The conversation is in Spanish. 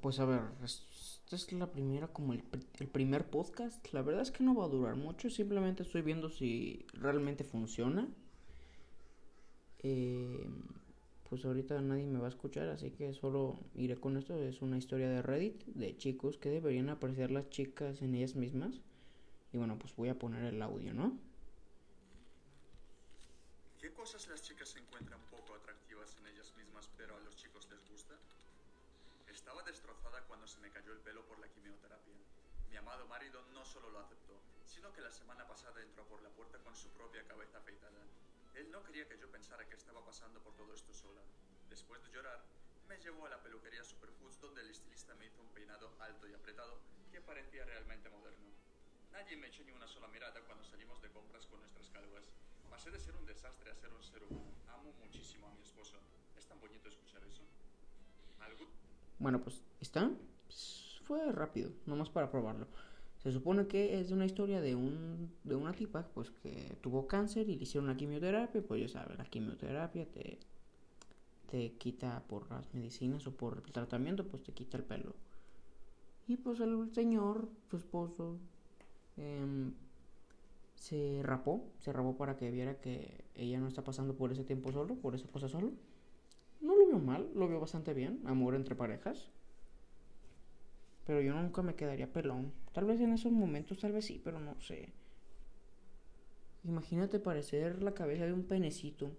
Pues a ver, esta es la primera, como el, el, primer podcast. La verdad es que no va a durar mucho, simplemente estoy viendo si realmente funciona. Eh, pues ahorita nadie me va a escuchar, así que solo iré con esto. Es una historia de Reddit de chicos que deberían apreciar las chicas en ellas mismas. Y bueno, pues voy a poner el audio, ¿no? ¿Qué cosas las chicas encuentran poco atractivas en ellas mismas, pero a los chicos les gusta? Estaba destrozada cuando se me cayó el pelo por la quimioterapia. Mi amado marido no solo lo aceptó, sino que la semana pasada entró por la puerta con su propia cabeza afeitada. Él no quería que yo pensara que estaba pasando por todo esto sola. Después de llorar, me llevó a la peluquería Superfoods donde el estilista me hizo un peinado alto y apretado que parecía realmente moderno. Nadie me echó ni una sola mirada cuando salimos de compras con nuestras calvas. Pasé de ser un desastre a ser un ser humano. Amo muchísimo a mi esposo. Es tan bonito escuchar eso. ¿Algo? Bueno, pues está. Pues, fue rápido, nomás para probarlo. Se supone que es una historia de, un, de una tipa pues que tuvo cáncer y le hicieron una quimioterapia. Pues ya sabes, la quimioterapia te, te quita por las medicinas o por el tratamiento, pues te quita el pelo. Y pues el señor, su esposo, eh, se rapó, se rapó para que viera que ella no está pasando por ese tiempo solo, por esa cosa solo. Lo veo bastante bien, amor entre parejas. Pero yo nunca me quedaría pelón. Tal vez en esos momentos, tal vez sí, pero no sé. Imagínate parecer la cabeza de un penecito.